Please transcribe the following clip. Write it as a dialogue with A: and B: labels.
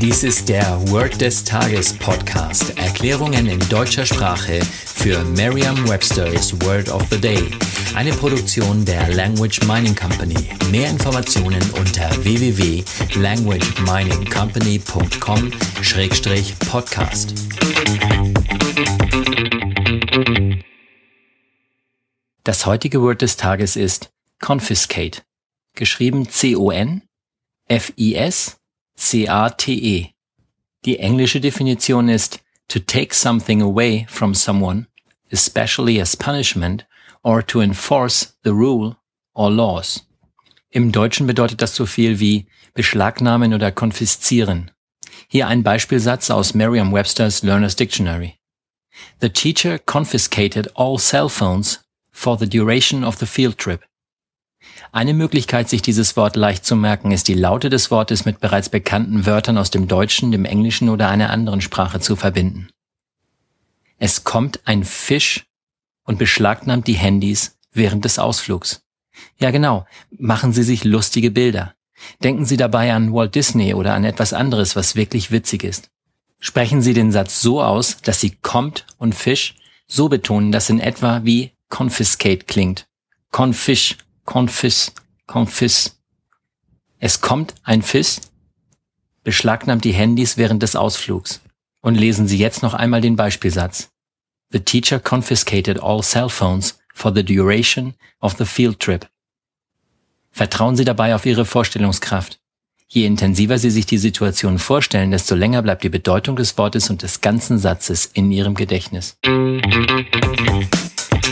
A: Dies ist der Word des Tages Podcast. Erklärungen in deutscher Sprache für Merriam-Webster's Word of the Day. Eine Produktion der Language Mining Company. Mehr Informationen unter www.languageminingcompany.com-podcast. Das heutige Wort des Tages ist confiscate. Geschrieben C-O-N F-I-S-C-A-T-E. Die englische Definition ist to take something away from someone, especially as punishment, or to enforce the rule or laws. Im Deutschen bedeutet das so viel wie beschlagnahmen oder konfiszieren. Hier ein Beispielsatz aus Merriam-Webster's Learner's Dictionary. The teacher confiscated all cell phones for the duration of the field trip. Eine Möglichkeit, sich dieses Wort leicht zu merken, ist die Laute des Wortes mit bereits bekannten Wörtern aus dem Deutschen, dem Englischen oder einer anderen Sprache zu verbinden. Es kommt ein Fisch und beschlagnahmt die Handys während des Ausflugs. Ja genau, machen Sie sich lustige Bilder. Denken Sie dabei an Walt Disney oder an etwas anderes, was wirklich witzig ist. Sprechen Sie den Satz so aus, dass Sie kommt und Fisch so betonen, dass in etwa wie confiscate klingt. Confish Confis, Confis. Es kommt ein Fiss, beschlagnahmt die Handys während des Ausflugs. Und lesen Sie jetzt noch einmal den Beispielsatz. The teacher confiscated all cell phones for the duration of the field trip. Vertrauen Sie dabei auf Ihre Vorstellungskraft. Je intensiver Sie sich die Situation vorstellen, desto länger bleibt die Bedeutung des Wortes und des ganzen Satzes in Ihrem Gedächtnis.